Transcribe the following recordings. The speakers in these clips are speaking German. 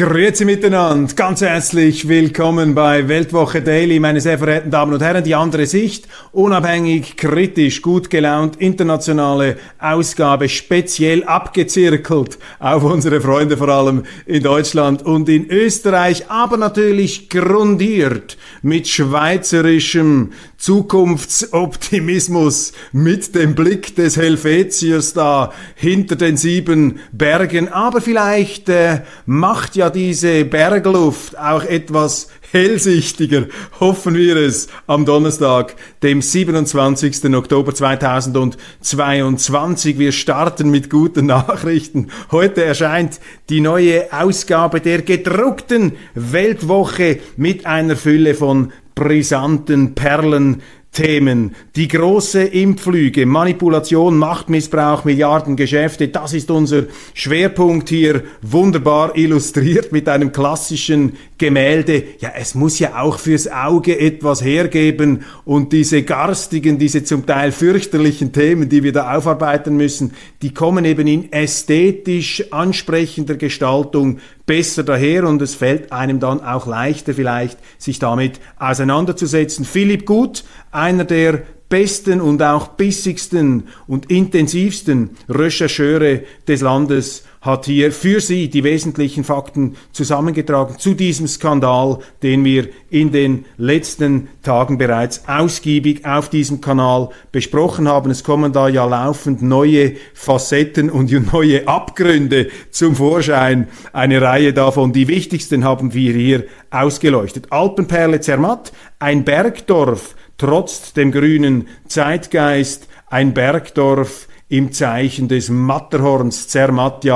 Grüezi miteinander, ganz herzlich willkommen bei Weltwoche Daily, meine sehr verehrten Damen und Herren, die andere Sicht, unabhängig, kritisch, gut gelaunt, internationale Ausgabe, speziell abgezirkelt auf unsere Freunde vor allem in Deutschland und in Österreich, aber natürlich grundiert mit schweizerischem Zukunftsoptimismus, mit dem Blick des Helvetius da hinter den sieben Bergen, aber vielleicht äh, macht macht ja diese Bergluft auch etwas hellsichtiger, hoffen wir es, am Donnerstag, dem 27. Oktober 2022. Wir starten mit guten Nachrichten. Heute erscheint die neue Ausgabe der gedruckten Weltwoche mit einer Fülle von brisanten Perlen Themen. Die große Impflüge, Manipulation, Machtmissbrauch, Milliardengeschäfte, das ist unser Schwerpunkt hier wunderbar illustriert mit einem klassischen Gemälde. Ja, es muss ja auch fürs Auge etwas hergeben und diese garstigen, diese zum Teil fürchterlichen Themen, die wir da aufarbeiten müssen, die kommen eben in ästhetisch ansprechender Gestaltung besser daher und es fällt einem dann auch leichter vielleicht, sich damit auseinanderzusetzen. Philipp Gut, einer der besten und auch bissigsten und intensivsten Rechercheure des Landes hat hier für Sie die wesentlichen Fakten zusammengetragen zu diesem Skandal, den wir in den letzten Tagen bereits ausgiebig auf diesem Kanal besprochen haben. Es kommen da ja laufend neue Facetten und neue Abgründe zum Vorschein. Eine Reihe davon. Die wichtigsten haben wir hier ausgeleuchtet. Alpenperle Zermatt, ein Bergdorf, trotz dem grünen Zeitgeist, ein Bergdorf im Zeichen des Matterhorns Zermatt,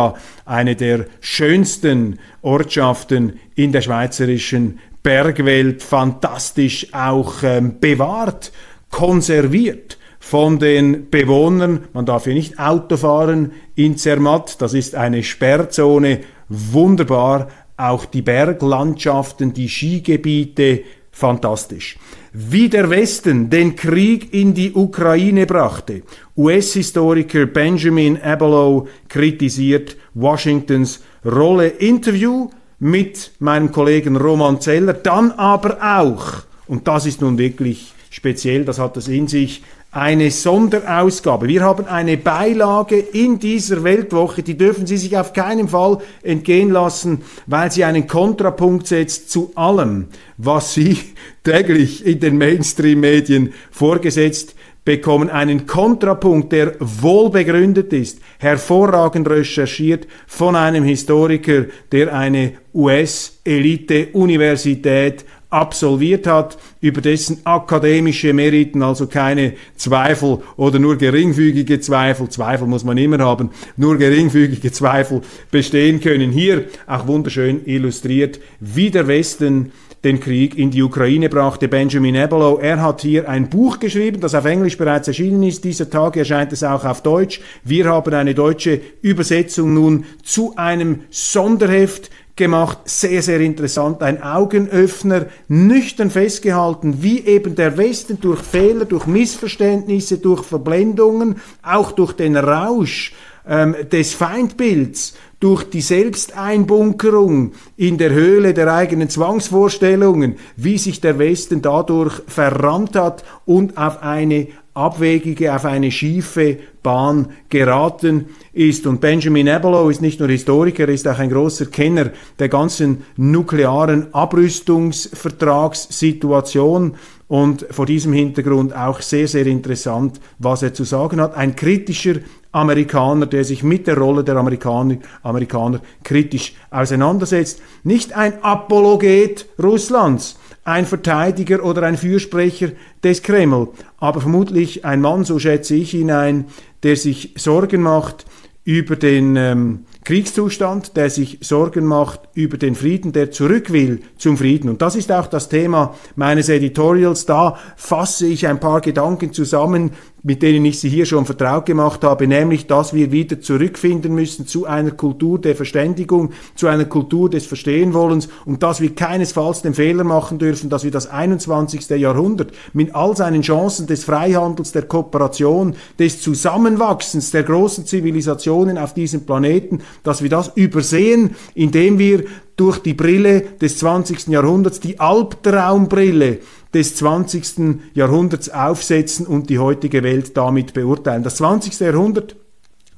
eine der schönsten Ortschaften in der schweizerischen Bergwelt, fantastisch auch ähm, bewahrt, konserviert von den Bewohnern. Man darf hier nicht Auto fahren in Zermatt, das ist eine Sperrzone, wunderbar. Auch die Berglandschaften, die Skigebiete, fantastisch. Wie der Westen den Krieg in die Ukraine brachte. US-Historiker Benjamin Abelow kritisiert Washingtons Rolle. Interview mit meinem Kollegen Roman Zeller, dann aber auch, und das ist nun wirklich speziell, das hat es in sich, eine Sonderausgabe. Wir haben eine Beilage in dieser Weltwoche, die dürfen Sie sich auf keinen Fall entgehen lassen, weil sie einen Kontrapunkt setzt zu allem, was Sie täglich in den Mainstream-Medien vorgesetzt bekommen einen Kontrapunkt, der wohl begründet ist, hervorragend recherchiert von einem Historiker, der eine US-Elite-Universität absolviert hat, über dessen akademische Meriten also keine Zweifel oder nur geringfügige Zweifel, Zweifel muss man immer haben, nur geringfügige Zweifel bestehen können. Hier auch wunderschön illustriert, wie der Westen den Krieg in die Ukraine brachte. Benjamin Abelow, er hat hier ein Buch geschrieben, das auf Englisch bereits erschienen ist. Dieser Tag erscheint es auch auf Deutsch. Wir haben eine deutsche Übersetzung nun zu einem Sonderheft gemacht, sehr, sehr interessant, ein Augenöffner, nüchtern festgehalten, wie eben der Westen durch Fehler, durch Missverständnisse, durch Verblendungen, auch durch den Rausch ähm, des Feindbilds, durch die Selbsteinbunkerung in der Höhle der eigenen Zwangsvorstellungen, wie sich der Westen dadurch verrammt hat und auf eine abwegige, auf eine schiefe Bahn geraten ist. Und Benjamin Abelow ist nicht nur Historiker, ist auch ein großer Kenner der ganzen nuklearen Abrüstungsvertragssituation und vor diesem Hintergrund auch sehr, sehr interessant, was er zu sagen hat. Ein kritischer Amerikaner, der sich mit der Rolle der Amerikaner, Amerikaner kritisch auseinandersetzt. Nicht ein Apologet Russlands, ein Verteidiger oder ein Fürsprecher des Kreml, aber vermutlich ein Mann, so schätze ich ihn ein, der sich Sorgen macht über den ähm, Kriegszustand, der sich Sorgen macht über den Frieden, der zurück will zum Frieden. Und das ist auch das Thema meines Editorials. Da fasse ich ein paar Gedanken zusammen, mit denen ich Sie hier schon vertraut gemacht habe, nämlich, dass wir wieder zurückfinden müssen zu einer Kultur der Verständigung, zu einer Kultur des Verstehenwollens und dass wir keinesfalls den Fehler machen dürfen, dass wir das 21. Jahrhundert mit all seinen Chancen des Freihandels, der Kooperation, des Zusammenwachsens der großen Zivilisationen auf diesem Planeten, dass wir das übersehen, indem wir durch die Brille des 20. Jahrhunderts, die Albtraumbrille des 20. Jahrhunderts aufsetzen und die heutige Welt damit beurteilen. Das 20. Jahrhundert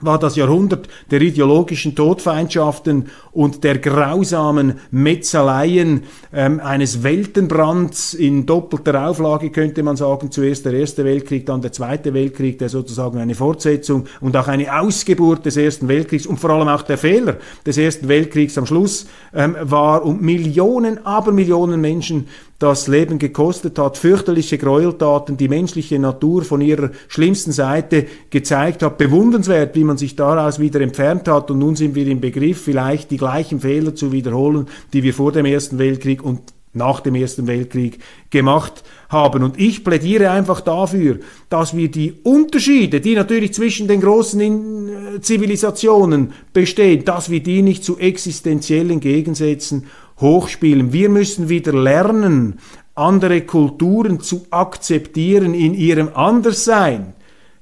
war das Jahrhundert der ideologischen Todfeindschaften und der grausamen Metzaleien ähm, eines Weltenbrands in doppelter Auflage, könnte man sagen. Zuerst der Erste Weltkrieg, dann der Zweite Weltkrieg, der sozusagen eine Fortsetzung und auch eine Ausgeburt des Ersten Weltkriegs und vor allem auch der Fehler des Ersten Weltkriegs am Schluss ähm, war und Millionen, aber Millionen Menschen das Leben gekostet hat, fürchterliche Gräueltaten, die menschliche Natur von ihrer schlimmsten Seite gezeigt hat. Bewundernswert, wie man sich daraus wieder entfernt hat. Und nun sind wir im Begriff, vielleicht die gleichen Fehler zu wiederholen, die wir vor dem Ersten Weltkrieg und nach dem Ersten Weltkrieg gemacht haben. Und ich plädiere einfach dafür, dass wir die Unterschiede, die natürlich zwischen den großen äh, Zivilisationen bestehen, dass wir die nicht zu existenziellen Gegensätzen hochspielen. Wir müssen wieder lernen, andere Kulturen zu akzeptieren in ihrem Anderssein.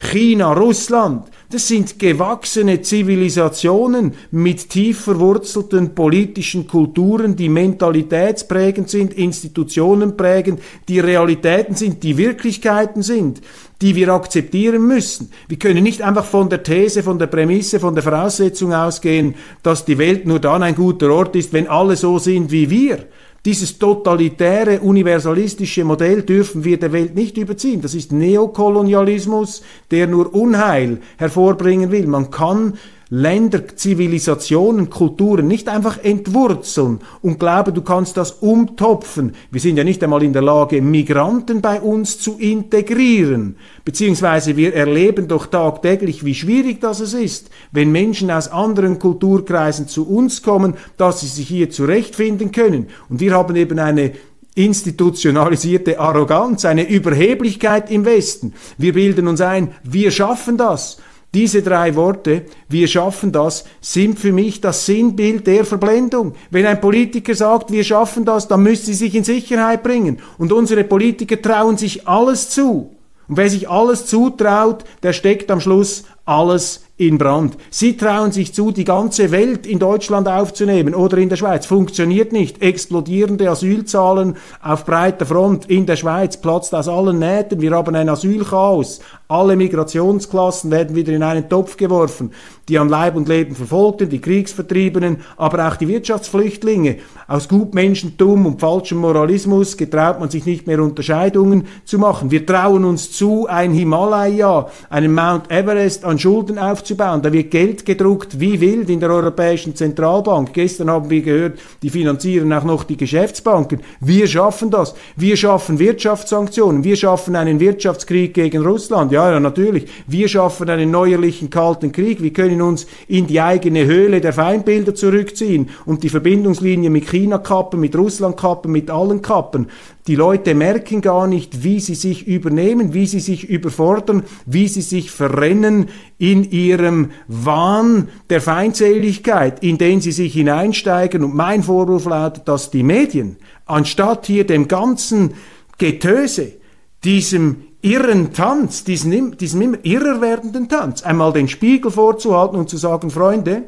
China, Russland, das sind gewachsene Zivilisationen mit tief verwurzelten politischen Kulturen, die mentalitätsprägend sind, Institutionen prägend, die Realitäten sind, die Wirklichkeiten sind, die wir akzeptieren müssen. Wir können nicht einfach von der These, von der Prämisse, von der Voraussetzung ausgehen, dass die Welt nur dann ein guter Ort ist, wenn alle so sind wie wir. Dieses totalitäre, universalistische Modell dürfen wir der Welt nicht überziehen. Das ist Neokolonialismus, der nur Unheil hervorbringen will. Man kann Länder, Zivilisationen, Kulturen nicht einfach entwurzeln und glauben, du kannst das umtopfen. Wir sind ja nicht einmal in der Lage, Migranten bei uns zu integrieren. Beziehungsweise wir erleben doch tagtäglich, wie schwierig das ist, wenn Menschen aus anderen Kulturkreisen zu uns kommen, dass sie sich hier zurechtfinden können. Und wir haben eben eine institutionalisierte Arroganz, eine Überheblichkeit im Westen. Wir bilden uns ein, wir schaffen das. Diese drei Worte, wir schaffen das, sind für mich das Sinnbild der Verblendung. Wenn ein Politiker sagt, wir schaffen das, dann müsste sie sich in Sicherheit bringen. Und unsere Politiker trauen sich alles zu. Und wer sich alles zutraut, der steckt am Schluss alles in Brand. Sie trauen sich zu, die ganze Welt in Deutschland aufzunehmen oder in der Schweiz. Funktioniert nicht. Explodierende Asylzahlen auf breiter Front in der Schweiz platzt aus allen Nähten. Wir haben ein Asylchaos. Alle Migrationsklassen werden wieder in einen Topf geworfen. Die an Leib und Leben Verfolgten, die Kriegsvertriebenen, aber auch die Wirtschaftsflüchtlinge. Aus Gutmenschentum und falschem Moralismus getraut man sich nicht mehr Unterscheidungen zu machen. Wir trauen uns zu, ein Himalaya, einen Mount Everest an Schulden aufzubauen. Da wird Geld gedruckt wie wild in der Europäischen Zentralbank. Gestern haben wir gehört, die finanzieren auch noch die Geschäftsbanken. Wir schaffen das. Wir schaffen Wirtschaftssanktionen. Wir schaffen einen Wirtschaftskrieg gegen Russland. Ja, ja, natürlich. Wir schaffen einen neuerlichen kalten Krieg. Wir können uns in die eigene Höhle der Feindbilder zurückziehen und die Verbindungslinie mit China kappen, mit Russland kappen, mit allen kappen. Die Leute merken gar nicht, wie sie sich übernehmen, wie sie sich überfordern, wie sie sich verrennen in ihrem Wahn der Feindseligkeit, in den sie sich hineinsteigen. Und mein Vorwurf lautet, dass die Medien, anstatt hier dem ganzen Getöse, diesem irren Tanz, diesen, diesem immer irrer werdenden Tanz, einmal den Spiegel vorzuhalten und zu sagen, Freunde,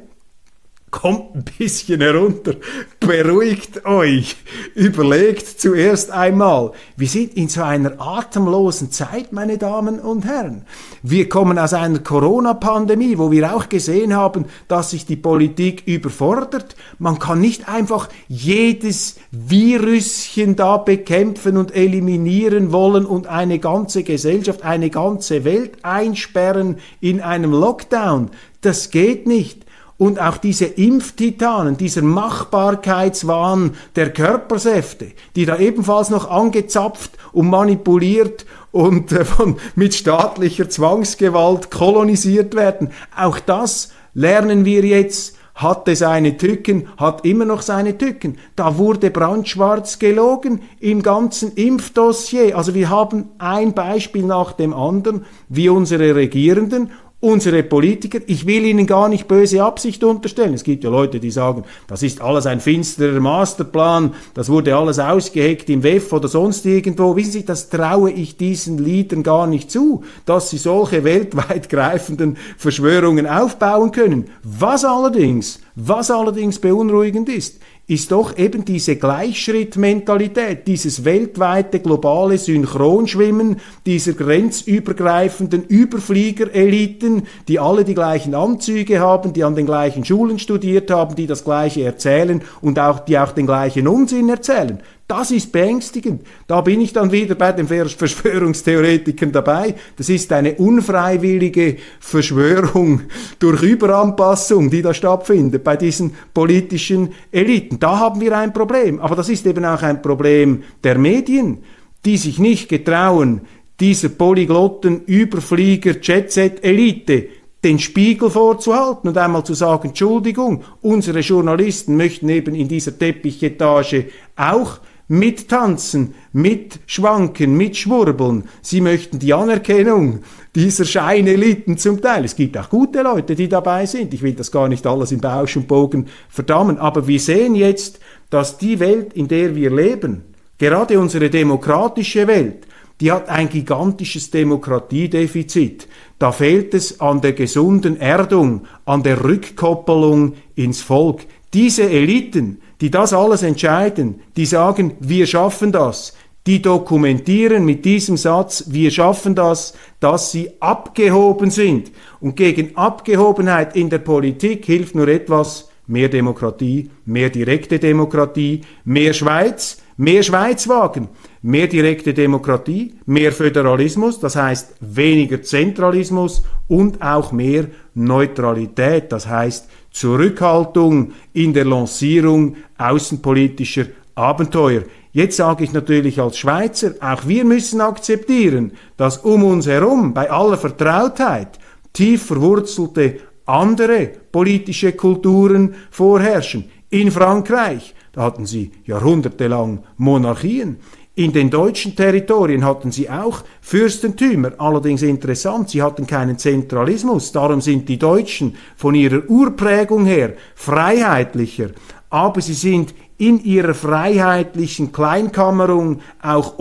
kommt ein bisschen herunter, beruhigt euch, überlegt zuerst einmal. Wir sind in so einer atemlosen Zeit, meine Damen und Herren. Wir kommen aus einer Corona-Pandemie, wo wir auch gesehen haben, dass sich die Politik überfordert. Man kann nicht einfach jedes Virüschen da bekämpfen und eliminieren wollen und eine ganze Gesellschaft, eine ganze Welt einsperren in einem Lockdown. Das geht nicht. Und auch diese Impftitanen, dieser Machbarkeitswahn der Körpersäfte, die da ebenfalls noch angezapft und manipuliert und äh, von, mit staatlicher Zwangsgewalt kolonisiert werden. Auch das lernen wir jetzt hatte seine Tücken, hat immer noch seine Tücken. Da wurde brandschwarz gelogen im ganzen Impfdossier. Also wir haben ein Beispiel nach dem anderen, wie unsere Regierenden unsere Politiker, ich will ihnen gar nicht böse Absicht unterstellen. Es gibt ja Leute, die sagen, das ist alles ein finsterer Masterplan, das wurde alles ausgeheckt im WEF oder sonst irgendwo. Wissen Sie, das traue ich diesen Liedern gar nicht zu, dass sie solche weltweit greifenden Verschwörungen aufbauen können. Was allerdings, was allerdings beunruhigend ist, ist doch eben diese Gleichschrittmentalität, dieses weltweite globale Synchronschwimmen dieser grenzübergreifenden Überfliegereliten, die alle die gleichen Anzüge haben, die an den gleichen Schulen studiert haben, die das Gleiche erzählen und auch, die auch den gleichen Unsinn erzählen. Das ist beängstigend. Da bin ich dann wieder bei den Verschwörungstheoretikern dabei. Das ist eine unfreiwillige Verschwörung durch Überanpassung, die da stattfindet bei diesen politischen Eliten. Da haben wir ein Problem. Aber das ist eben auch ein Problem der Medien, die sich nicht getrauen, dieser polyglotten Überflieger Jet-Set-Elite den Spiegel vorzuhalten und einmal zu sagen, Entschuldigung, unsere Journalisten möchten eben in dieser Teppichetage auch mittanzen, mitschwanken, mitschwurbeln. Sie möchten die Anerkennung dieser Scheineliten zum Teil. Es gibt auch gute Leute, die dabei sind. Ich will das gar nicht alles im Bausch und Bogen verdammen. Aber wir sehen jetzt, dass die Welt, in der wir leben, gerade unsere demokratische Welt, die hat ein gigantisches Demokratiedefizit. Da fehlt es an der gesunden Erdung, an der Rückkoppelung ins Volk. Diese Eliten, die das alles entscheiden, die sagen, wir schaffen das, die dokumentieren mit diesem Satz, wir schaffen das, dass sie abgehoben sind. Und gegen Abgehobenheit in der Politik hilft nur etwas, mehr Demokratie, mehr direkte Demokratie, mehr Schweiz, mehr Schweizwagen, mehr direkte Demokratie, mehr Föderalismus, das heißt weniger Zentralismus und auch mehr Neutralität, das heißt Zurückhaltung in der Lancierung außenpolitischer Abenteuer. Jetzt sage ich natürlich als Schweizer, auch wir müssen akzeptieren, dass um uns herum bei aller Vertrautheit tief verwurzelte andere politische Kulturen vorherrschen. In Frankreich, da hatten sie jahrhundertelang Monarchien. In den deutschen Territorien hatten sie auch Fürstentümer, allerdings interessant, sie hatten keinen Zentralismus, darum sind die Deutschen von ihrer Urprägung her freiheitlicher, aber sie sind in ihrer freiheitlichen Kleinkammerung auch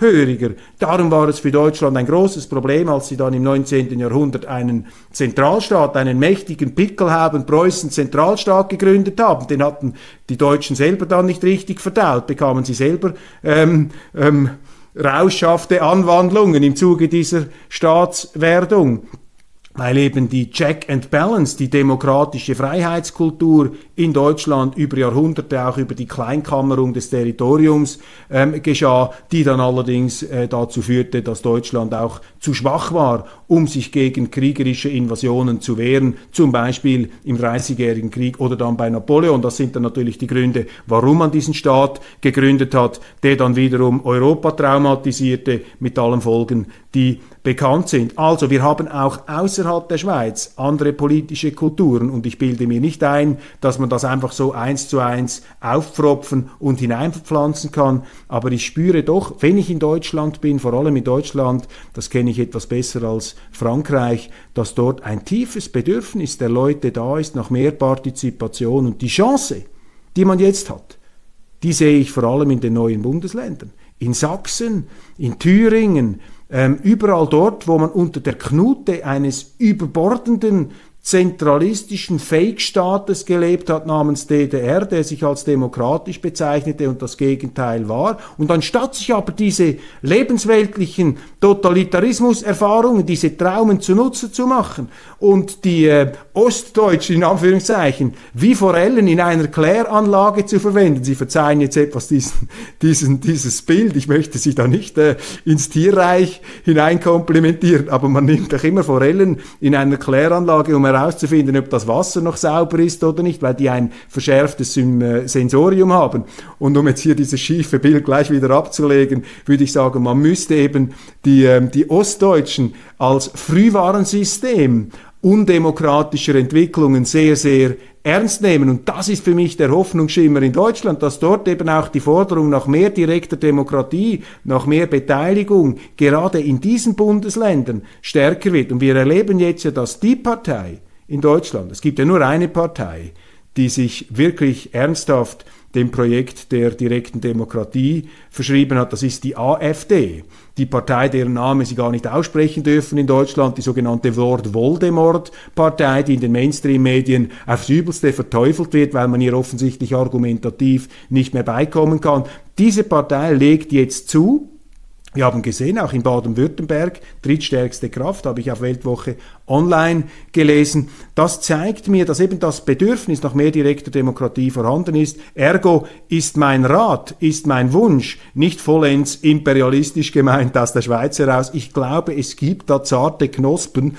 obrigkeitshöriger. Darum war es für Deutschland ein großes Problem, als sie dann im 19. Jahrhundert einen Zentralstaat, einen mächtigen Pickelhauben Preußen Zentralstaat gegründet haben. Den hatten die Deutschen selber dann nicht richtig verdaut, bekamen sie selber ähm, ähm, rauschhafte Anwandlungen im Zuge dieser Staatswerdung weil eben die Check and Balance, die demokratische Freiheitskultur in Deutschland über Jahrhunderte auch über die Kleinkammerung des Territoriums ähm, geschah, die dann allerdings äh, dazu führte, dass Deutschland auch zu schwach war, um sich gegen kriegerische Invasionen zu wehren, zum Beispiel im Dreißigjährigen Krieg oder dann bei Napoleon. Das sind dann natürlich die Gründe, warum man diesen Staat gegründet hat, der dann wiederum Europa traumatisierte mit allen Folgen, die bekannt sind. Also wir haben auch außerhalb der Schweiz andere politische Kulturen und ich bilde mir nicht ein, dass man das einfach so eins zu eins aufpfropfen und hineinpflanzen kann. Aber ich spüre doch, wenn ich in Deutschland bin, vor allem in Deutschland, das kenne ich etwas besser als Frankreich, dass dort ein tiefes Bedürfnis der Leute da ist nach mehr Partizipation und die Chance, die man jetzt hat, die sehe ich vor allem in den neuen Bundesländern. In Sachsen, in Thüringen, ähm, überall dort, wo man unter der Knute eines überbordenden zentralistischen Fake-Staates gelebt hat namens DDR, der sich als demokratisch bezeichnete und das Gegenteil war. Und anstatt sich aber diese lebensweltlichen Totalitarismus-Erfahrungen, diese Traumen zunutze zu machen und die äh, Ostdeutschen in Anführungszeichen wie Forellen in einer Kläranlage zu verwenden. Sie verzeihen jetzt etwas diesen, diesen, dieses Bild. Ich möchte Sie da nicht äh, ins Tierreich hineinkomplimentieren, aber man nimmt doch immer Forellen in einer Kläranlage, um herauszufinden, ob das Wasser noch sauber ist oder nicht, weil die ein verschärftes äh, Sensorium haben. Und um jetzt hier dieses schiefe Bild gleich wieder abzulegen, würde ich sagen, man müsste eben die, ähm, die Ostdeutschen als Frühwarnsystem undemokratischer Entwicklungen sehr, sehr ernst nehmen. Und das ist für mich der Hoffnungsschimmer in Deutschland, dass dort eben auch die Forderung nach mehr direkter Demokratie, nach mehr Beteiligung gerade in diesen Bundesländern stärker wird. Und wir erleben jetzt ja, dass die Partei in Deutschland, es gibt ja nur eine Partei, die sich wirklich ernsthaft dem Projekt der direkten Demokratie verschrieben hat. Das ist die AfD, die Partei, deren Name Sie gar nicht aussprechen dürfen in Deutschland, die sogenannte Lord Voldemort-Partei, die in den Mainstream-Medien aufs Übelste verteufelt wird, weil man ihr offensichtlich argumentativ nicht mehr beikommen kann. Diese Partei legt jetzt zu, wir haben gesehen, auch in Baden-Württemberg, drittstärkste Kraft, habe ich auf Weltwoche online gelesen. Das zeigt mir, dass eben das Bedürfnis nach mehr direkter Demokratie vorhanden ist. Ergo ist mein Rat, ist mein Wunsch nicht vollends imperialistisch gemeint aus der Schweiz heraus. Ich glaube, es gibt da zarte Knospen,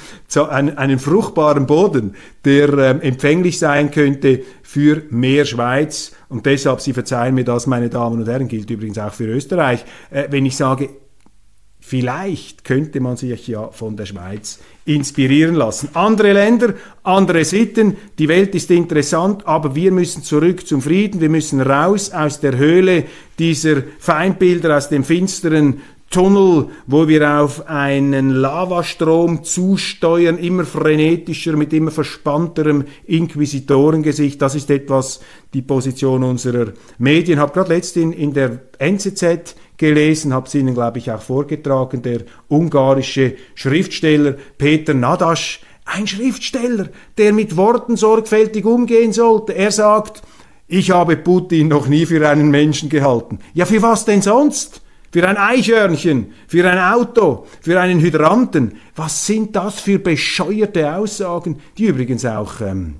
einen, fruchtbaren Boden, der ähm, empfänglich sein könnte für mehr Schweiz. Und deshalb, Sie verzeihen mir das, meine Damen und Herren, gilt übrigens auch für Österreich, äh, wenn ich sage, Vielleicht könnte man sich ja von der Schweiz inspirieren lassen. Andere Länder, andere Sitten, die Welt ist interessant, aber wir müssen zurück zum Frieden, wir müssen raus aus der Höhle dieser Feindbilder, aus dem finsteren Tunnel, wo wir auf einen Lavastrom zusteuern, immer frenetischer, mit immer verspannterem Inquisitorengesicht. Das ist etwas die Position unserer Medien. Habe gerade letztens in, in der NZZ gelesen, habe es Ihnen, glaube ich, auch vorgetragen, der ungarische Schriftsteller Peter Nadasch, ein Schriftsteller, der mit Worten sorgfältig umgehen sollte. Er sagt, ich habe Putin noch nie für einen Menschen gehalten. Ja, für was denn sonst? Für ein Eichhörnchen, für ein Auto, für einen Hydranten. Was sind das für bescheuerte Aussagen, die übrigens auch ähm,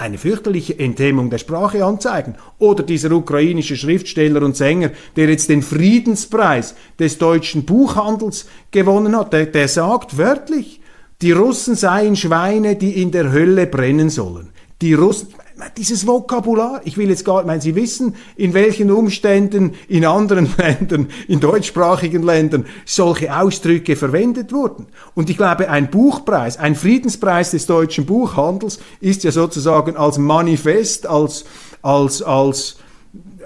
Eine fürchterliche Enthemmung der Sprache anzeigen. Oder dieser ukrainische Schriftsteller und Sänger, der jetzt den Friedenspreis des deutschen Buchhandels gewonnen hat, der, der sagt wörtlich, die Russen seien Schweine, die in der Hölle brennen sollen. Die Russen, dieses Vokabular, ich will jetzt gar, ich meine, Sie wissen, in welchen Umständen in anderen Ländern, in deutschsprachigen Ländern solche Ausdrücke verwendet wurden. Und ich glaube, ein Buchpreis, ein Friedenspreis des deutschen Buchhandels ist ja sozusagen als Manifest, als, als, als,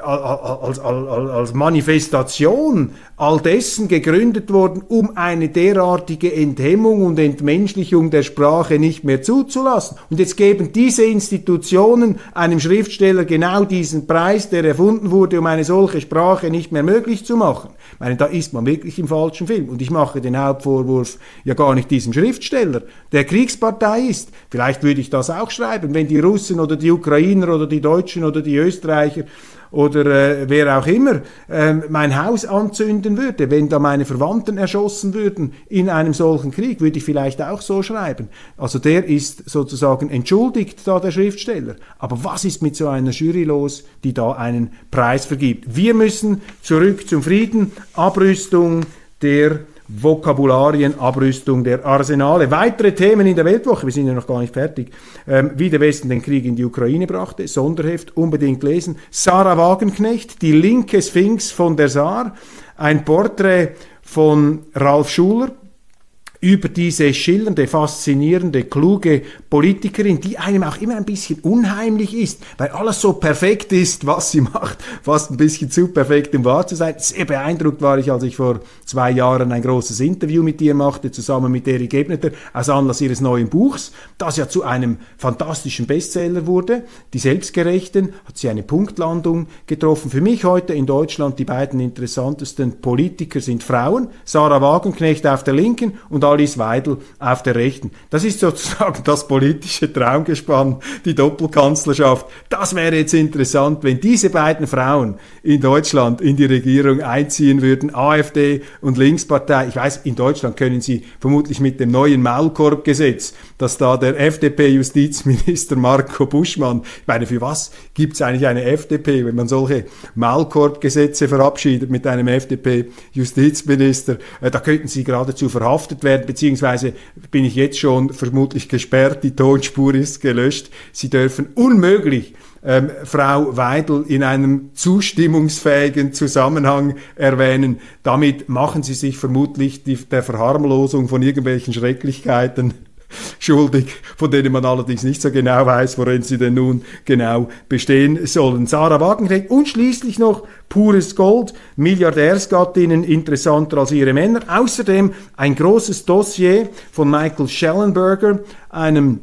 als, als, als Manifestation all dessen gegründet worden, um eine derartige Enthemmung und Entmenschlichung der Sprache nicht mehr zuzulassen. Und jetzt geben diese Institutionen einem Schriftsteller genau diesen Preis, der erfunden wurde, um eine solche Sprache nicht mehr möglich zu machen. Ich meine, da ist man wirklich im falschen Film. Und ich mache den Hauptvorwurf ja gar nicht diesem Schriftsteller, der Kriegspartei ist. Vielleicht würde ich das auch schreiben, wenn die Russen oder die Ukrainer oder die Deutschen oder die Österreicher oder äh, wer auch immer äh, mein Haus anzünden würde, wenn da meine Verwandten erschossen würden in einem solchen Krieg, würde ich vielleicht auch so schreiben. Also der ist sozusagen entschuldigt, da der Schriftsteller. Aber was ist mit so einer Jury los, die da einen Preis vergibt? Wir müssen zurück zum Frieden, Abrüstung der Vokabularien, Abrüstung der Arsenale. Weitere Themen in der Weltwoche, wir sind ja noch gar nicht fertig, ähm, wie der Westen den Krieg in die Ukraine brachte, Sonderheft, unbedingt lesen. Sarah Wagenknecht, die linke Sphinx von der Saar, ein Porträt von Ralf Schuler, über diese schillernde, faszinierende, kluge Politikerin, die einem auch immer ein bisschen unheimlich ist, weil alles so perfekt ist, was sie macht, fast ein bisschen zu perfekt, um wahr zu sein. Sehr beeindruckt war ich, als ich vor zwei Jahren ein großes Interview mit ihr machte, zusammen mit Erik Ebneter, aus Anlass ihres neuen Buchs, das ja zu einem fantastischen Bestseller wurde. Die Selbstgerechten hat sie eine Punktlandung getroffen. Für mich heute in Deutschland die beiden interessantesten Politiker sind Frauen, Sarah Wagenknecht auf der linken und Alice Weidel auf der Rechten. Das ist sozusagen das politische Traumgespann, die Doppelkanzlerschaft. Das wäre jetzt interessant, wenn diese beiden Frauen in Deutschland in die Regierung einziehen würden, AfD und Linkspartei. Ich weiß, in Deutschland können sie vermutlich mit dem neuen Maulkorbgesetz, das da der FDP-Justizminister Marco Buschmann, ich meine, für was gibt es eigentlich eine FDP, wenn man solche Maulkorbgesetze verabschiedet mit einem FDP-Justizminister? Äh, da könnten sie geradezu verhaftet werden beziehungsweise bin ich jetzt schon vermutlich gesperrt, die Tonspur ist gelöscht. Sie dürfen unmöglich ähm, Frau Weidel in einem zustimmungsfähigen Zusammenhang erwähnen. Damit machen Sie sich vermutlich die, der Verharmlosung von irgendwelchen Schrecklichkeiten schuldig, von denen man allerdings nicht so genau weiß, worin sie denn nun genau bestehen sollen. Sarah Wagenknecht und schließlich noch pures Gold, Milliardärsgattinnen interessanter als ihre Männer. Außerdem ein großes Dossier von Michael Schellenberger, einem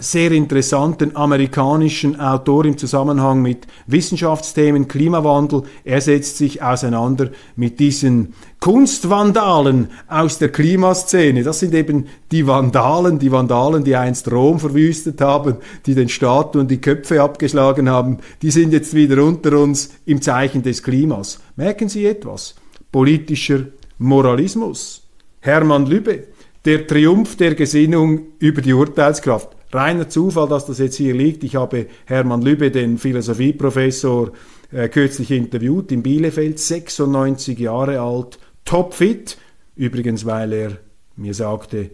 sehr interessanten amerikanischen Autor im Zusammenhang mit Wissenschaftsthemen, Klimawandel. Er setzt sich auseinander mit diesen Kunstvandalen aus der Klimaszene. Das sind eben die Vandalen, die Vandalen, die einst Rom verwüstet haben, die den Statuen die Köpfe abgeschlagen haben. Die sind jetzt wieder unter uns im Zeichen des Klimas. Merken Sie etwas? Politischer Moralismus. Hermann Lübbe, der Triumph der Gesinnung über die Urteilskraft reiner Zufall, dass das jetzt hier liegt. Ich habe Hermann Lübbe, den Philosophieprofessor, äh, kürzlich interviewt in Bielefeld, 96 Jahre alt, topfit. Übrigens, weil er mir sagte,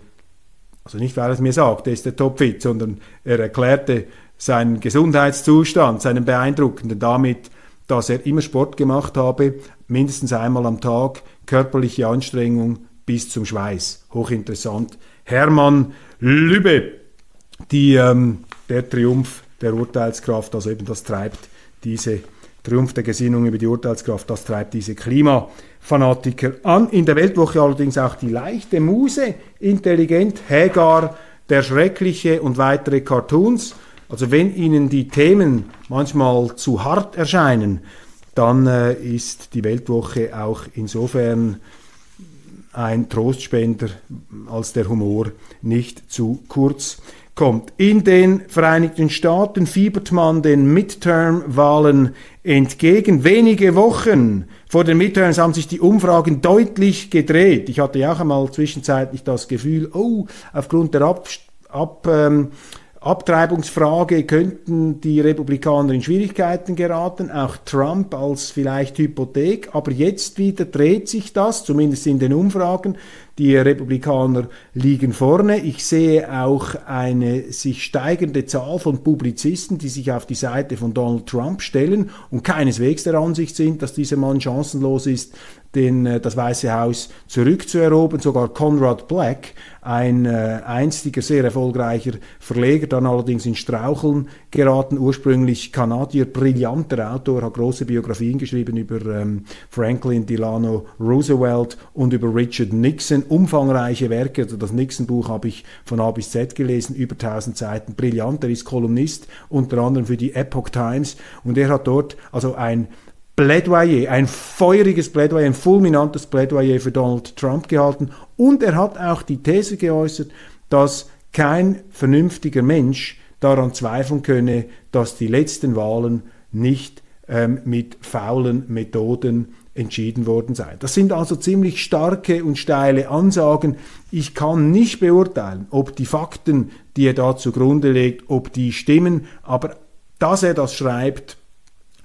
also nicht weil er es mir sagte, ist er topfit, sondern er erklärte seinen Gesundheitszustand, seinen beeindruckenden damit, dass er immer Sport gemacht habe, mindestens einmal am Tag, körperliche Anstrengung bis zum Schweiß. Hochinteressant. Hermann Lübbe, die, ähm, der Triumph der Urteilskraft, also eben das treibt diese Triumph der Gesinnung über die Urteilskraft, das treibt diese Klimafanatiker an. In der Weltwoche allerdings auch die leichte Muse, intelligent, Hagar, der Schreckliche und weitere Cartoons. Also wenn Ihnen die Themen manchmal zu hart erscheinen, dann äh, ist die Weltwoche auch insofern ein Trostspender, als der Humor nicht zu kurz kommt. In den Vereinigten Staaten fiebert man den Midterm-Wahlen entgegen. Wenige Wochen vor den Midterms haben sich die Umfragen deutlich gedreht. Ich hatte ja auch einmal zwischenzeitlich das Gefühl, oh, aufgrund der Ab, Ab ähm, Abtreibungsfrage könnten die Republikaner in Schwierigkeiten geraten, auch Trump als vielleicht Hypothek. Aber jetzt wieder dreht sich das, zumindest in den Umfragen. Die Republikaner liegen vorne. Ich sehe auch eine sich steigende Zahl von Publizisten, die sich auf die Seite von Donald Trump stellen und keineswegs der Ansicht sind, dass dieser Mann chancenlos ist, den, äh, das Weiße Haus zurückzuerobern. Sogar Conrad Black, ein äh, einstiger, sehr erfolgreicher Verleger, dann allerdings in Straucheln geraten, ursprünglich Kanadier, brillanter Autor, hat große Biografien geschrieben über ähm, Franklin Delano Roosevelt und über Richard Nixon, umfangreiche Werke, also das Nixon-Buch habe ich von A bis Z gelesen, über 1000 Seiten, brillant, er ist Kolumnist, unter anderem für die Epoch Times. Und er hat dort also ein Plädoyer, ein feuriges Plädoyer, ein fulminantes Plädoyer für Donald Trump gehalten und er hat auch die These geäußert, dass kein vernünftiger Mensch daran zweifeln könne, dass die letzten Wahlen nicht ähm, mit faulen Methoden entschieden worden seien. Das sind also ziemlich starke und steile Ansagen. Ich kann nicht beurteilen, ob die Fakten, die er da zugrunde legt, ob die stimmen, aber dass er das schreibt,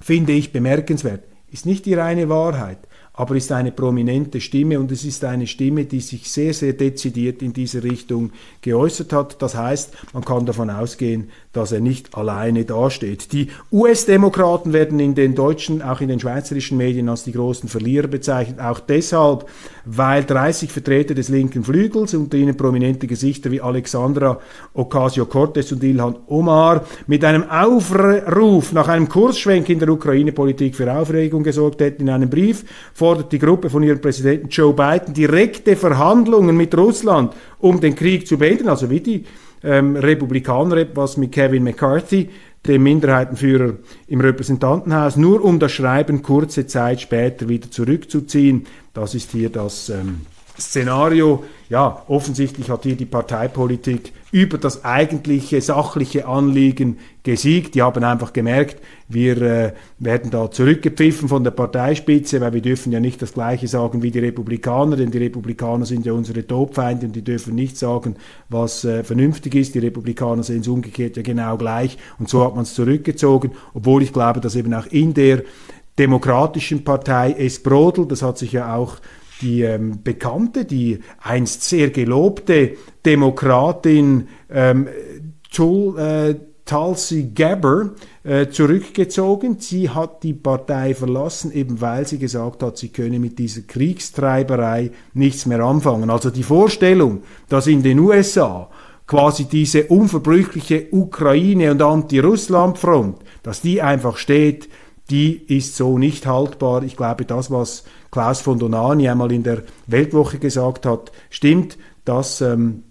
finde ich bemerkenswert. Ist nicht die reine Wahrheit, aber ist eine prominente Stimme und es ist eine Stimme, die sich sehr, sehr dezidiert in diese Richtung geäußert hat. Das heißt, man kann davon ausgehen, dass er nicht alleine dasteht. Die US-Demokraten werden in den deutschen, auch in den schweizerischen Medien als die großen Verlierer bezeichnet, auch deshalb, weil 30 Vertreter des linken Flügels, unter ihnen prominente Gesichter wie Alexandra Ocasio-Cortez und Ilhan Omar, mit einem Aufruf nach einem Kursschwenk in der Ukraine-Politik für Aufregung gesorgt hätten. In einem Brief fordert die Gruppe von ihrem Präsidenten Joe Biden direkte Verhandlungen mit Russland, um den Krieg zu beenden, also wie die ähm, Republikaner, was mit Kevin McCarthy, dem Minderheitenführer im Repräsentantenhaus, nur um das Schreiben kurze Zeit später wieder zurückzuziehen. Das ist hier das ähm, Szenario. Ja, offensichtlich hat hier die Parteipolitik über das eigentliche sachliche Anliegen gesiegt. Die haben einfach gemerkt, wir äh, werden da zurückgepfiffen von der Parteispitze, weil wir dürfen ja nicht das Gleiche sagen wie die Republikaner, denn die Republikaner sind ja unsere Todfeinde und die dürfen nicht sagen, was äh, vernünftig ist. Die Republikaner sehen es umgekehrt ja genau gleich und so hat man es zurückgezogen, obwohl ich glaube, dass eben auch in der demokratischen Partei es brodelt. Das hat sich ja auch die ähm, bekannte, die einst sehr gelobte Demokratin ähm, Jul, äh, Tulsi Gabber äh, zurückgezogen. Sie hat die Partei verlassen, eben weil sie gesagt hat, sie könne mit dieser Kriegstreiberei nichts mehr anfangen. Also die Vorstellung, dass in den USA quasi diese unverbrüchliche Ukraine- und Anti-Russland-Front, dass die einfach steht, die ist so nicht haltbar. Ich glaube, das, was Klaus von Donani einmal in der Weltwoche gesagt hat, stimmt, dass, ähm,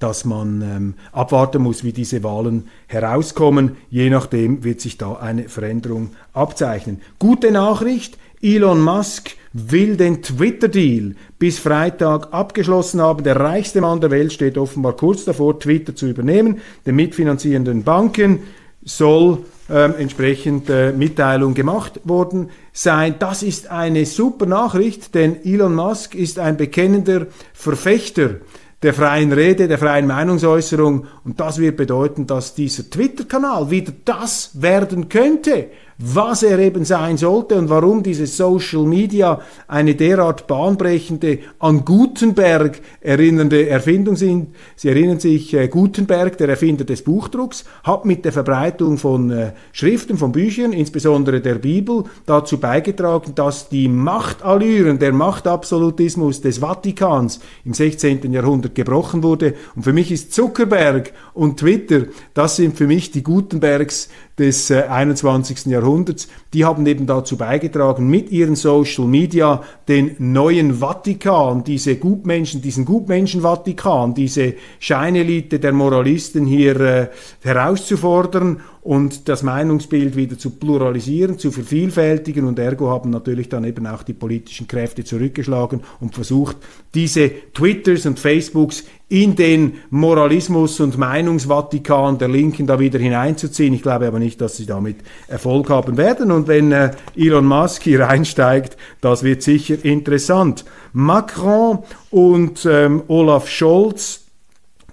dass man ähm, abwarten muss, wie diese Wahlen herauskommen. Je nachdem wird sich da eine Veränderung abzeichnen. Gute Nachricht, Elon Musk will den Twitter-Deal bis Freitag abgeschlossen haben. Der reichste Mann der Welt steht offenbar kurz davor, Twitter zu übernehmen. Den mitfinanzierenden Banken soll ähm, entsprechend äh, Mitteilung gemacht worden sein. Das ist eine super Nachricht, denn Elon Musk ist ein bekennender Verfechter der freien Rede, der freien Meinungsäußerung und das wird bedeuten, dass dieser Twitter-Kanal wieder das werden könnte, was er eben sein sollte und warum diese Social Media eine derart bahnbrechende, an Gutenberg erinnernde Erfindung sind. Sie erinnern sich, äh, Gutenberg, der Erfinder des Buchdrucks, hat mit der Verbreitung von äh, Schriften, von Büchern, insbesondere der Bibel, dazu beigetragen, dass die Machtallüren, der Machtabsolutismus des Vatikans im 16. Jahrhundert gebrochen wurde. Und für mich ist Zuckerberg und Twitter, das sind für mich die Gutenbergs des äh, 21. Jahrhunderts, die haben eben dazu beigetragen, mit ihren Social Media den neuen Vatikan, diese Gutmenschen, diesen Gutmenschen-Vatikan, diese Scheinelite der Moralisten hier äh, herauszufordern und das Meinungsbild wieder zu pluralisieren, zu vervielfältigen und ergo haben natürlich dann eben auch die politischen Kräfte zurückgeschlagen und versucht, diese Twitters und Facebooks in den Moralismus und Meinungsvatikan der Linken da wieder hineinzuziehen. Ich glaube aber nicht, dass sie damit Erfolg haben werden. Und wenn äh, Elon Musk hier einsteigt, das wird sicher interessant. Macron und ähm, Olaf Scholz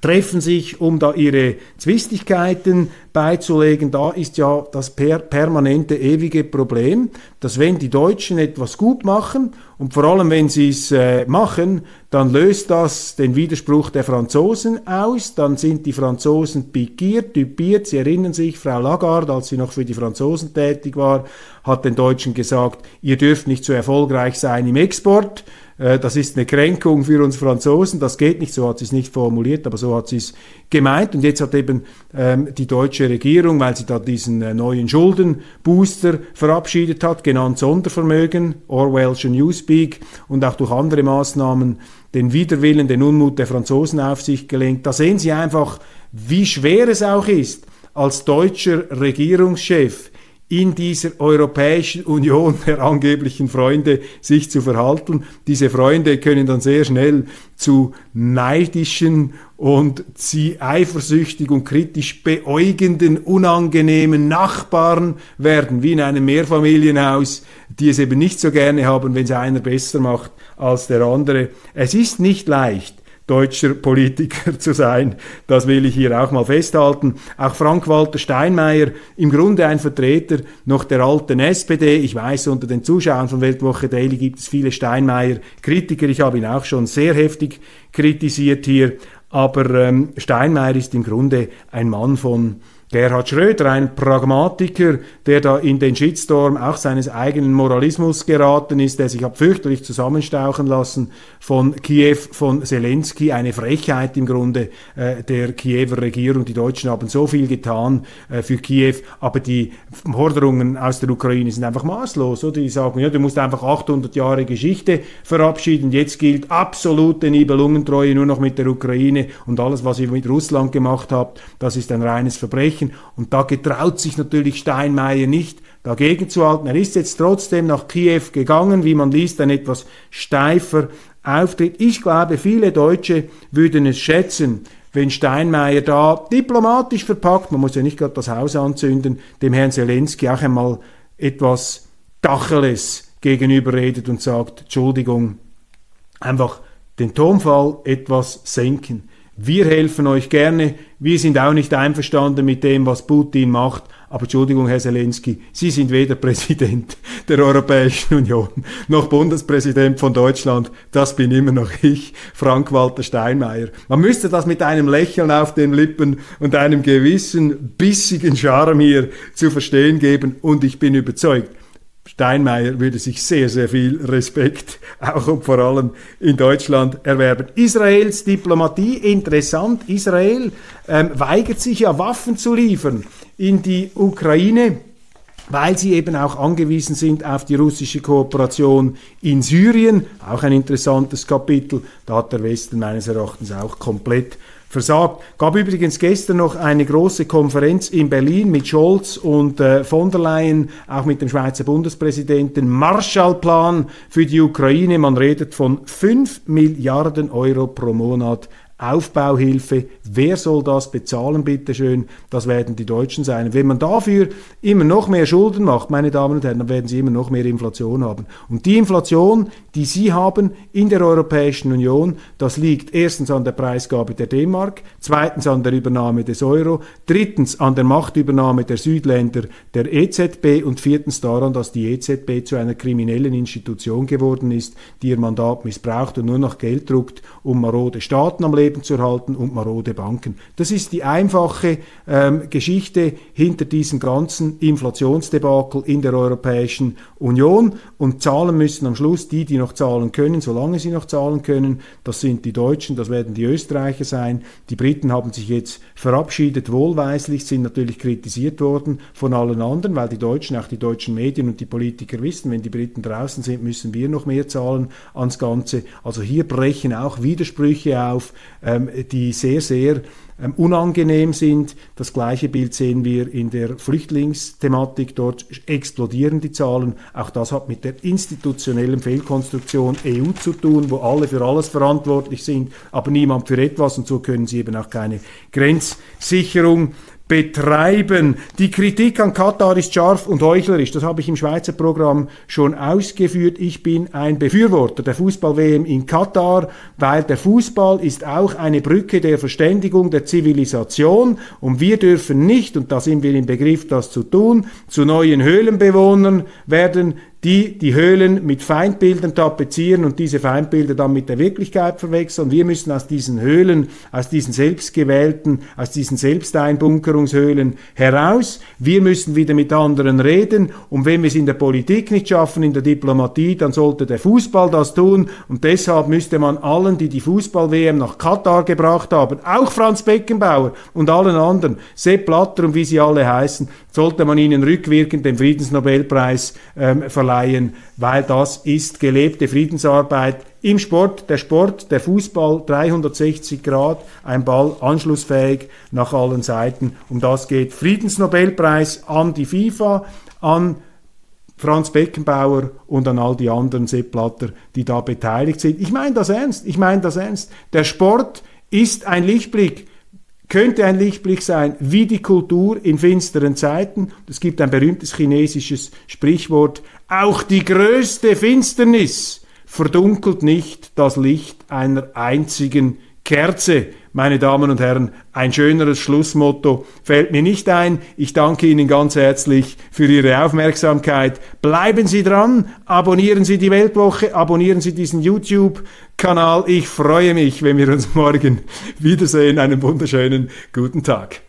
treffen sich, um da ihre Zwistigkeiten beizulegen. Da ist ja das per permanente, ewige Problem, dass wenn die Deutschen etwas gut machen und vor allem wenn sie es äh, machen, dann löst das den Widerspruch der Franzosen aus, dann sind die Franzosen pikiert, typiert. Sie erinnern sich, Frau Lagarde, als sie noch für die Franzosen tätig war, hat den Deutschen gesagt, ihr dürft nicht so erfolgreich sein im Export äh, das ist eine Kränkung für uns Franzosen, das geht nicht, so hat sie es nicht formuliert, aber so hat sie es gemeint. Und jetzt hat eben ähm, die deutsche Regierung, weil sie da diesen äh, neuen Schuldenbooster verabschiedet hat, genannt Sondervermögen, Orwellschen Newspeak und auch durch andere Maßnahmen den Widerwillen, den Unmut der Franzosen auf sich gelenkt. Da sehen Sie einfach, wie schwer es auch ist, als deutscher Regierungschef in dieser Europäischen Union der angeblichen Freunde sich zu verhalten. Diese Freunde können dann sehr schnell zu neidischen und sie eifersüchtig und kritisch beäugenden, unangenehmen Nachbarn werden, wie in einem Mehrfamilienhaus, die es eben nicht so gerne haben, wenn es einer besser macht als der andere. Es ist nicht leicht, deutscher Politiker zu sein. Das will ich hier auch mal festhalten. Auch Frank-Walter Steinmeier, im Grunde ein Vertreter noch der alten SPD. Ich weiß, unter den Zuschauern von Weltwoche Daily gibt es viele Steinmeier-Kritiker. Ich habe ihn auch schon sehr heftig kritisiert hier. Aber ähm, Steinmeier ist im Grunde ein Mann von Gerhard Schröder, ein Pragmatiker, der da in den Shitstorm auch seines eigenen Moralismus geraten ist, der sich hat fürchterlich zusammenstauchen lassen von Kiew, von Zelensky, eine Frechheit im Grunde äh, der Kiewer Regierung. Die Deutschen haben so viel getan äh, für Kiew, aber die Forderungen aus der Ukraine sind einfach maßlos. Oder? Die sagen, ja, du musst einfach 800 Jahre Geschichte verabschieden, jetzt gilt absolute Nibelungentreue nur noch mit der Ukraine und alles, was ihr mit Russland gemacht habt, das ist ein reines Verbrechen sprechen. Und da getraut sich natürlich Steinmeier nicht, dagegen zu halten. Er ist jetzt trotzdem nach Kiew gegangen, wie man liest, ein etwas steifer Auftritt. Ich glaube, viele Deutsche würden es schätzen, wenn Steinmeier da diplomatisch verpackt, man muss ja nicht gerade das Haus anzünden, dem Herrn Zelensky auch einmal etwas Dacheles gegenüberredet und sagt, Entschuldigung, einfach den Tonfall etwas senken. Wir helfen euch gerne. Wir sind auch nicht einverstanden mit dem, was Putin macht. Aber Entschuldigung, Herr Zelensky, Sie sind weder Präsident der Europäischen Union noch Bundespräsident von Deutschland. Das bin immer noch ich, Frank-Walter Steinmeier. Man müsste das mit einem Lächeln auf den Lippen und einem gewissen bissigen Charme hier zu verstehen geben. Und ich bin überzeugt, Steinmeier würde sich sehr, sehr viel Respekt, auch und vor allem in Deutschland, erwerben. Israels Diplomatie, interessant, Israel ähm, weigert sich ja Waffen zu liefern in die Ukraine weil sie eben auch angewiesen sind auf die russische Kooperation in Syrien. Auch ein interessantes Kapitel. Da hat der Westen meines Erachtens auch komplett versagt. Gab übrigens gestern noch eine große Konferenz in Berlin mit Scholz und äh, von der Leyen, auch mit dem Schweizer Bundespräsidenten. Marshallplan für die Ukraine. Man redet von 5 Milliarden Euro pro Monat Aufbauhilfe. Wer soll das bezahlen, bitteschön? Das werden die Deutschen sein. Wenn man dafür immer noch mehr Schulden macht, meine Damen und Herren, dann werden sie immer noch mehr Inflation haben. Und die Inflation, die sie haben in der Europäischen Union, das liegt erstens an der Preisgabe der D-Mark, zweitens an der Übernahme des Euro, drittens an der Machtübernahme der Südländer der EZB und viertens daran, dass die EZB zu einer kriminellen Institution geworden ist, die ihr Mandat missbraucht und nur noch Geld druckt, um marode Staaten am Leben Leben zu erhalten und marode Banken. Das ist die einfache ähm, Geschichte hinter diesem ganzen Inflationsdebakel in der Europäischen Union. Und zahlen müssen am Schluss die, die noch zahlen können, solange sie noch zahlen können. Das sind die Deutschen, das werden die Österreicher sein. Die Briten haben sich jetzt verabschiedet, wohlweislich, sind natürlich kritisiert worden von allen anderen, weil die Deutschen, auch die deutschen Medien und die Politiker wissen, wenn die Briten draußen sind, müssen wir noch mehr zahlen ans Ganze. Also hier brechen auch Widersprüche auf ähm, die sehr, sehr ähm, unangenehm sind. Das gleiche Bild sehen wir in der Flüchtlingsthematik. Dort explodieren die Zahlen. Auch das hat mit der institutionellen Fehlkonstruktion EU zu tun, wo alle für alles verantwortlich sind, aber niemand für etwas. Und so können sie eben auch keine Grenzsicherung betreiben. Die Kritik an Katar ist scharf und heuchlerisch. Das habe ich im Schweizer Programm schon ausgeführt. Ich bin ein Befürworter der Fußball-WM in Katar, weil der Fußball ist auch eine Brücke der Verständigung der Zivilisation und wir dürfen nicht, und da sind wir im Begriff, das zu tun, zu neuen Höhlenbewohnern werden, die die Höhlen mit Feindbildern tapezieren und diese Feindbilder dann mit der Wirklichkeit verwechseln. Wir müssen aus diesen Höhlen, aus diesen selbstgewählten, aus diesen Selbsteinbunkerungshöhlen heraus. Wir müssen wieder mit anderen reden. Und wenn wir es in der Politik nicht schaffen, in der Diplomatie, dann sollte der Fußball das tun. Und deshalb müsste man allen, die die Fußball-WM nach Katar gebracht haben, auch Franz Beckenbauer und allen anderen, Sepp Blatter und wie sie alle heißen, sollte man ihnen rückwirkend den Friedensnobelpreis ähm, verleihen, weil das ist gelebte Friedensarbeit im Sport. Der Sport, der Fußball, 360 Grad, ein Ball anschlussfähig nach allen Seiten. Um das geht Friedensnobelpreis an die FIFA, an Franz Beckenbauer und an all die anderen Sepp Blatter, die da beteiligt sind. Ich meine das ernst, ich meine das ernst. Der Sport ist ein Lichtblick könnte ein Lichtblick sein, wie die Kultur in finsteren Zeiten. Es gibt ein berühmtes chinesisches Sprichwort, auch die größte Finsternis verdunkelt nicht das Licht einer einzigen Kerze meine Damen und Herren, ein schöneres Schlussmotto fällt mir nicht ein. Ich danke Ihnen ganz herzlich für Ihre Aufmerksamkeit. Bleiben Sie dran, abonnieren Sie die Weltwoche, abonnieren Sie diesen YouTube-Kanal. Ich freue mich, wenn wir uns morgen wiedersehen. Einen wunderschönen guten Tag.